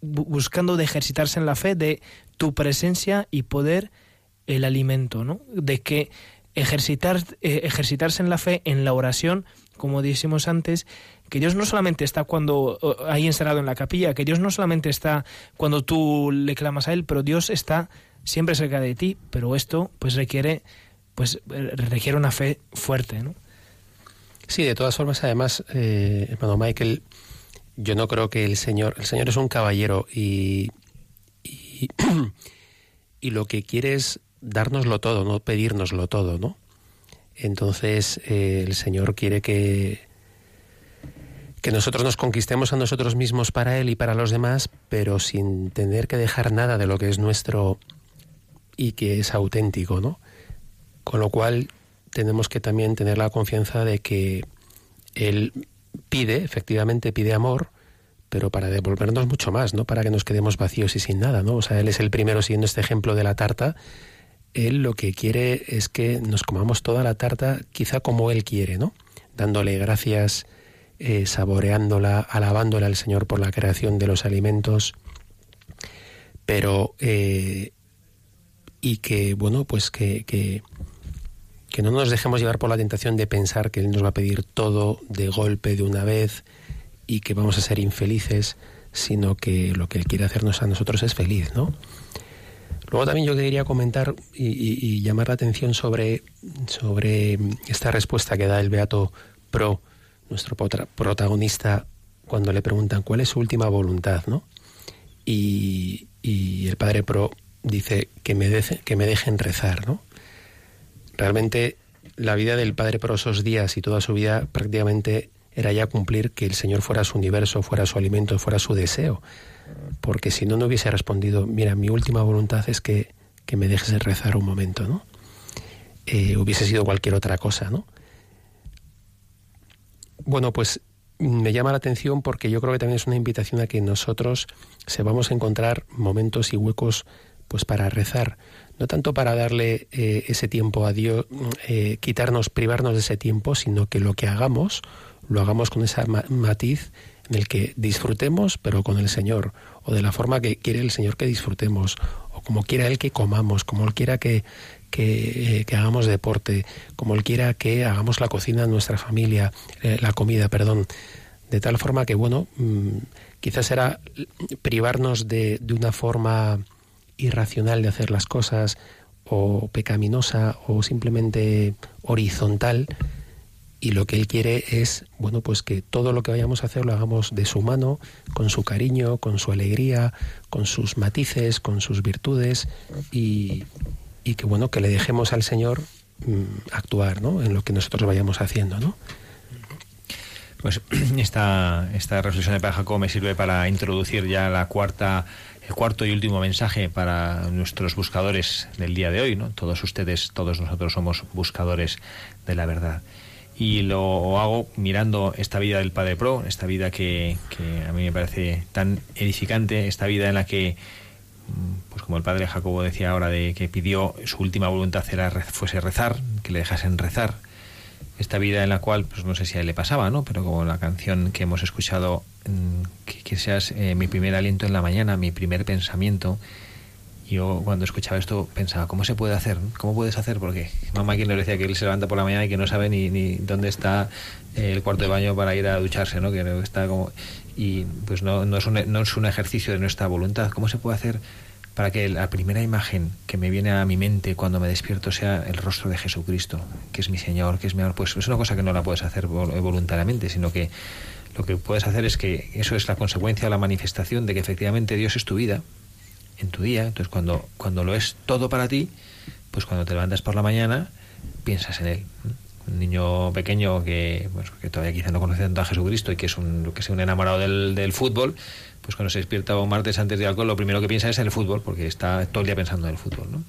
buscando de ejercitarse en la fe, de tu presencia y poder el alimento, ¿no? De que ejercitar, eh, ejercitarse en la fe, en la oración, como dijimos antes, que Dios no solamente está cuando ahí encerrado en la capilla, que Dios no solamente está cuando tú le clamas a Él, pero Dios está siempre cerca de ti, pero esto pues requiere pues requiere una fe fuerte, ¿no? Sí, de todas formas, además, eh, hermano Michael, yo no creo que el Señor, el Señor es un caballero y, y, lo que quiere es dárnoslo todo, no pedírnoslo todo, ¿no? Entonces eh, el Señor quiere que que nosotros nos conquistemos a nosotros mismos para Él y para los demás, pero sin tener que dejar nada de lo que es nuestro y que es auténtico, ¿no? Con lo cual tenemos que también tener la confianza de que Él pide, efectivamente pide amor, pero para devolvernos mucho más, ¿no? Para que nos quedemos vacíos y sin nada, ¿no? O sea, Él es el primero siguiendo este ejemplo de la tarta. Él lo que quiere es que nos comamos toda la tarta quizá como Él quiere, ¿no? Dándole gracias eh, saboreándola, alabándola al Señor por la creación de los alimentos, pero eh, y que bueno pues que, que, que, no nos dejemos llevar por la tentación de pensar que Él nos va a pedir todo de golpe de una vez y que vamos a ser infelices, sino que lo que Él quiere hacernos a nosotros es feliz, ¿no? Luego también yo quería comentar y, y, llamar la atención sobre, sobre esta respuesta que da el Beato Pro nuestro protagonista cuando le preguntan cuál es su última voluntad, ¿no? Y, y el padre Pro dice que me, de, que me dejen rezar, ¿no? Realmente la vida del padre Pro esos días y toda su vida prácticamente era ya cumplir que el Señor fuera su universo, fuera su alimento, fuera su deseo. Porque si no, no hubiese respondido, mira, mi última voluntad es que, que me dejes rezar un momento, ¿no? Eh, hubiese sido cualquier otra cosa, ¿no? Bueno, pues me llama la atención porque yo creo que también es una invitación a que nosotros se vamos a encontrar momentos y huecos pues para rezar, no tanto para darle eh, ese tiempo a Dios, eh, quitarnos, privarnos de ese tiempo, sino que lo que hagamos lo hagamos con ese matiz en el que disfrutemos, pero con el Señor, o de la forma que quiere el Señor que disfrutemos, o como quiera Él que comamos, como Él quiera que, que, que hagamos deporte, como Él quiera que hagamos la cocina en nuestra familia, eh, la comida, perdón, de tal forma que, bueno, mm, quizás será privarnos de, de una forma irracional de hacer las cosas, o pecaminosa, o simplemente horizontal, y lo que él quiere es, bueno, pues que todo lo que vayamos a hacer lo hagamos de su mano, con su cariño, con su alegría, con sus matices, con sus virtudes y, y que, bueno, que le dejemos al Señor mm, actuar, ¿no? En lo que nosotros vayamos haciendo, ¿no? Pues esta, esta reflexión de Padre Jacob me sirve para introducir ya la cuarta, el cuarto y último mensaje para nuestros buscadores del día de hoy, ¿no? Todos ustedes, todos nosotros somos buscadores de la verdad y lo hago mirando esta vida del Padre Pro, esta vida que, a mí me parece tan edificante, esta vida en la que, pues como el Padre Jacobo decía ahora, de que pidió su última voluntad era fuese rezar, que le dejasen rezar, esta vida en la cual, pues no sé si a él le pasaba, ¿no? Pero como la canción que hemos escuchado, mm, que, seas eh, mi primer aliento en la mañana, mi primer pensamiento, yo cuando escuchaba esto pensaba, ¿cómo se puede hacer? ¿Cómo puedes hacer? Porque mamá quien le decía que él se levanta por la mañana y que no sabe ni, ni dónde está el cuarto de baño para ir a ducharse, ¿no? Que está como... Y pues no, no, es un, no es un ejercicio de nuestra voluntad. ¿Cómo se puede hacer para que la primera imagen que me viene a mi mente cuando me despierto sea el rostro de Jesucristo, que es mi Señor, que es mi amor? Pues es una cosa que no la puedes hacer voluntariamente, sino que lo que puedes hacer es que eso es la consecuencia o la manifestación de que efectivamente Dios es tu vida, en tu día. Entonces, cuando, cuando lo es todo para ti, pues cuando te levantas por la mañana, piensas en Él. Un niño pequeño que, pues, que todavía quizá no conoce tanto a Jesucristo y que es un, que sea un enamorado del, del fútbol, pues cuando se despierta un martes antes de alcohol, lo primero que piensa es el fútbol, porque está todo el día pensando en el fútbol. ¿no?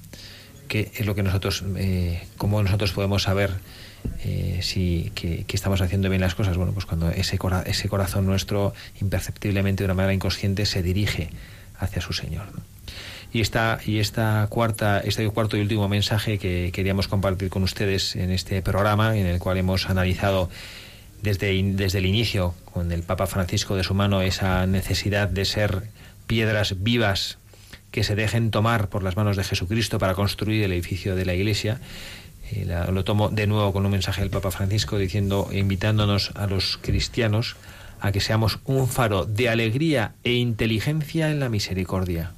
¿Qué es lo que nosotros, eh, cómo nosotros podemos saber eh, si que, estamos haciendo bien las cosas? Bueno, pues cuando ese, ese corazón nuestro, imperceptiblemente, de una manera inconsciente, se dirige hacia su Señor. Y esta, y esta cuarta, este cuarto y último mensaje que queríamos compartir con ustedes en este programa, en el cual hemos analizado desde, desde el inicio, con el Papa Francisco de su mano, esa necesidad de ser piedras vivas que se dejen tomar por las manos de Jesucristo para construir el edificio de la Iglesia. Eh, lo tomo de nuevo con un mensaje del Papa Francisco diciendo, invitándonos a los cristianos a que seamos un faro de alegría e inteligencia en la misericordia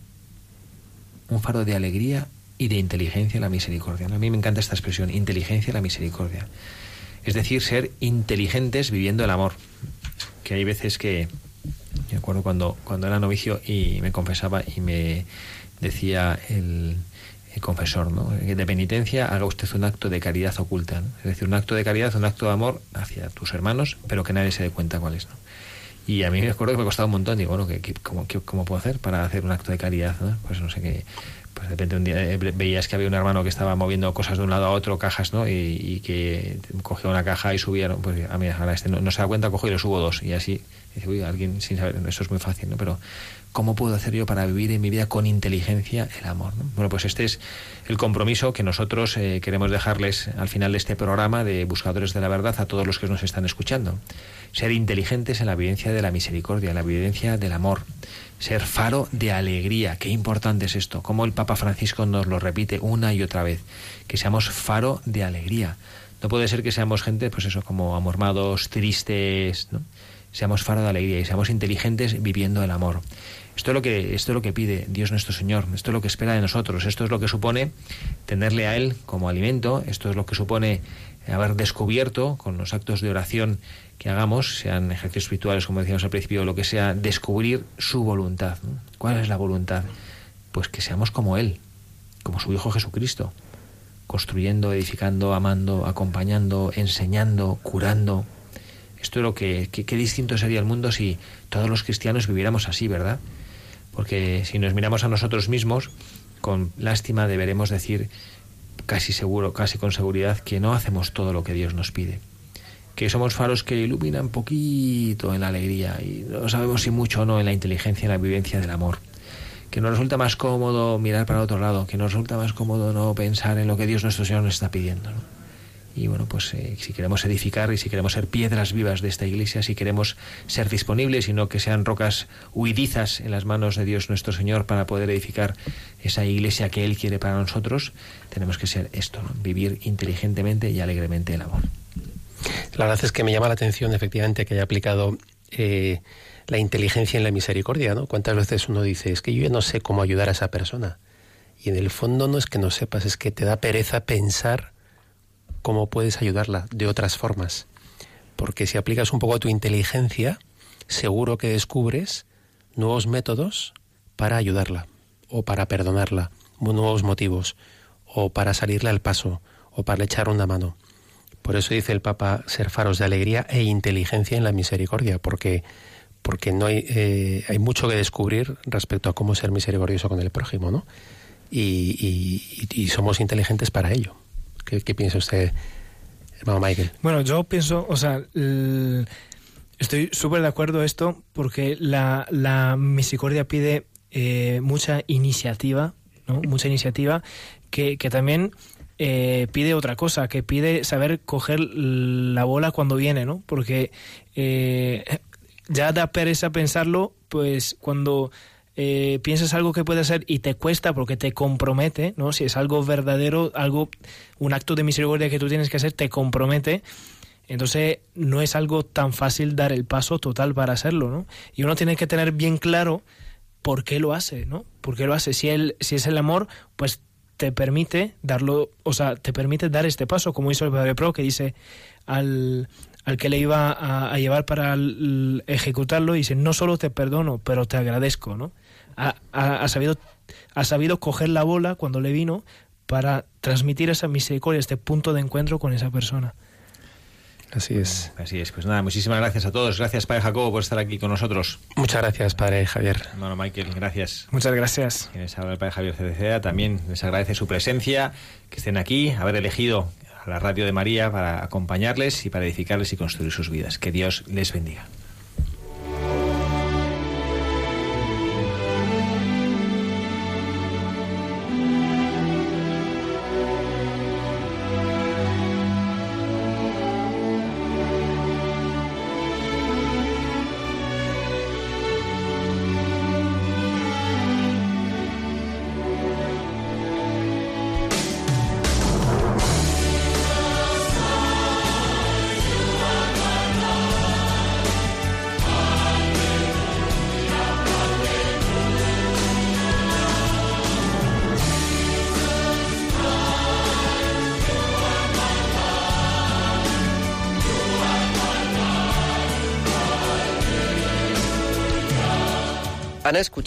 un faro de alegría y de inteligencia en la misericordia. A mí me encanta esta expresión, inteligencia en la misericordia. Es decir, ser inteligentes viviendo el amor. Que hay veces que, me acuerdo cuando, cuando era novicio y me confesaba y me decía el, confesor, ¿no? de penitencia haga usted un acto de caridad oculta. Es decir, un acto de caridad, un acto de amor hacia tus hermanos, pero que nadie se dé cuenta cuál es. ¿no? Y a mí me acuerdo que me ha costado un montón. Digo, bueno, ¿qué, cómo, cómo, puedo hacer para hacer un acto de caridad? Pues no sé qué. Pues de repente un día eh, veías que había un hermano que estaba moviendo cosas de un lado a otro, cajas, ¿no? Y, que cogió una caja y subía, pues a mí, ahora este no, se da cuenta, cojo y le subo dos. Y así, dice, uy, alguien sin saber, eso es muy fácil, ¿no? Pero, ¿cómo puedo hacer yo para vivir en mi vida con inteligencia el amor? Bueno, pues este es el compromiso que nosotros eh, queremos dejarles al final de este programa de Buscadores de la Verdad a todos los que nos están escuchando ser inteligentes en la vivencia de la misericordia, en la vivencia del amor, ser faro de alegría. Qué importante es esto, como el Papa Francisco nos lo repite una y otra vez, que seamos faro de alegría. No puede ser que seamos gente, pues eso, como amormados, tristes, ¿no? Seamos faro de alegría y seamos inteligentes viviendo el amor. Esto es lo que esto es lo que pide Dios nuestro Señor, esto es lo que espera de nosotros, esto es lo que supone tenerle a él como alimento, esto es lo que supone haber descubierto con los actos de oración que hagamos, sean ejercicios espirituales, como decíamos al principio, lo que sea, descubrir su voluntad. ¿Cuál es la voluntad? Pues que seamos como Él, como su Hijo Jesucristo, construyendo, edificando, amando, acompañando, enseñando, curando. Esto es lo que, qué distinto sería el mundo si todos los cristianos viviéramos así, ¿verdad? Porque si nos miramos a nosotros mismos, con lástima deberemos decir casi seguro, casi con seguridad, que no hacemos todo lo que Dios nos pide que somos faros que iluminan poquito en la alegría y no sabemos si mucho o no en la inteligencia, en la vivencia del amor. Que nos resulta más cómodo mirar para otro lado, que nos resulta más cómodo no pensar en lo que Dios nuestro Señor nos está pidiendo. Y bueno, pues eh, si queremos edificar y si queremos ser piedras vivas de esta iglesia, si queremos ser disponibles y no que sean rocas huidizas en las manos de Dios nuestro Señor para poder edificar esa iglesia que Él quiere para nosotros, tenemos que ser esto, vivir inteligentemente y alegremente el amor. La verdad es que me llama la atención efectivamente que haya aplicado eh, la inteligencia en la misericordia, ¿no? ¿Cuántas veces uno dice, es que yo no sé cómo ayudar a esa persona? Y en el fondo no es que no sepas, es que te da pereza pensar cómo puedes ayudarla de otras formas. Porque si aplicas un poco tu inteligencia, seguro que descubres nuevos métodos para ayudarla, o para perdonarla, nuevos motivos, o para salirle al paso, o para echar una mano. Por eso dice el Papa ser faros de alegría e inteligencia en la misericordia, porque, porque no hay, eh, hay mucho que descubrir respecto a cómo ser misericordioso con el prójimo, ¿no? Y, y, somos inteligentes para ello. ¿Qué, piensa usted, hermano Michael? Bueno, yo pienso, o sea, estoy súper de acuerdo esto porque la, la misericordia pide eh, mucha iniciativa, ¿no? Mucha iniciativa que, que también eh, pide otra cosa, que pide saber coger la bola cuando viene, ¿no? Porque eh, ya da pereza pensarlo, pues cuando eh, piensas algo que puede hacer y te cuesta porque te compromete, ¿no? Si es algo verdadero, algo, un acto de misericordia que tú tienes que hacer, te compromete. Entonces no es algo tan fácil dar el paso total para hacerlo, ¿no? Y uno tiene que tener bien claro por qué lo hace, ¿no? ¿Por qué lo hace? Si, él, si es el amor, pues te permite darlo, o sea, te permite dar este paso, como hizo el Padre Pro, que dice al, al que le iba a, llevar para ejecutarlo, dice, no solo te perdono, pero te agradezco, ¿no? Ha, sabido, ha sabido coger la bola cuando le vino para transmitir esa misericordia, este punto de encuentro con esa persona. Así es. Así es. Pues nada, muchísimas gracias a todos. Gracias, Padre Jacobo, por estar aquí con nosotros. Muchas gracias, Padre Javier. Hermano Michael, gracias. Muchas gracias. Quienes habla el Padre Javier CDCA también les agradece su presencia, que estén aquí, haber elegido a la Radio de María para acompañarles y para edificarles y construir sus vidas. Que Dios les bendiga.